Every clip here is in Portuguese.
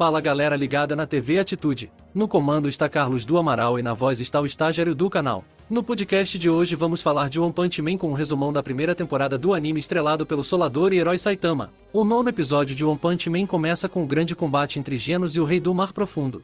Fala galera ligada na TV Atitude. No comando está Carlos do Amaral e na voz está o estagiário do canal. No podcast de hoje vamos falar de One Punch Man com um resumão da primeira temporada do anime estrelado pelo Solador e herói Saitama. O nono episódio de One Punch Man começa com o grande combate entre Genos e o Rei do Mar Profundo.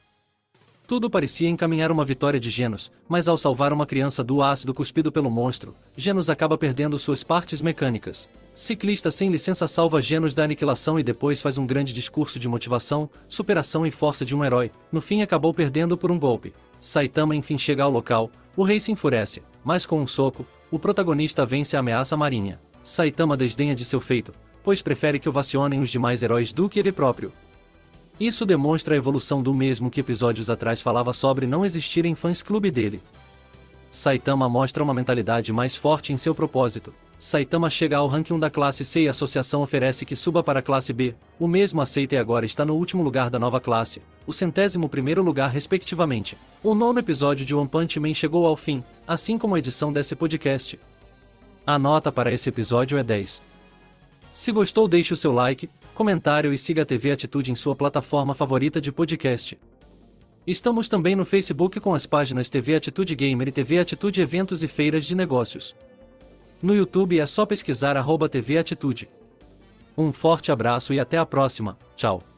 Tudo parecia encaminhar uma vitória de Genos, mas ao salvar uma criança do ácido cuspido pelo monstro, Genos acaba perdendo suas partes mecânicas. Ciclista sem licença salva Genos da aniquilação e depois faz um grande discurso de motivação, superação e força de um herói. No fim acabou perdendo por um golpe. Saitama enfim chega ao local, o rei se enfurece, mas com um soco, o protagonista vence a ameaça marinha. Saitama desdenha de seu feito, pois prefere que ovacionem os demais heróis do que ele próprio. Isso demonstra a evolução do mesmo que episódios atrás falava sobre não existirem fãs clube dele. Saitama mostra uma mentalidade mais forte em seu propósito. Saitama chega ao ranking 1 da classe C e a associação oferece que suba para a classe B. O mesmo aceita e agora está no último lugar da nova classe, o centésimo primeiro lugar respectivamente. O nono episódio de One Punch Man chegou ao fim, assim como a edição desse podcast. A nota para esse episódio é 10. Se gostou deixe o seu like, comentário e siga a TV Atitude em sua plataforma favorita de podcast. Estamos também no Facebook com as páginas TV Atitude Gamer e TV Atitude Eventos e Feiras de Negócios. No YouTube é só pesquisar arroba TV Atitude. Um forte abraço e até a próxima, tchau.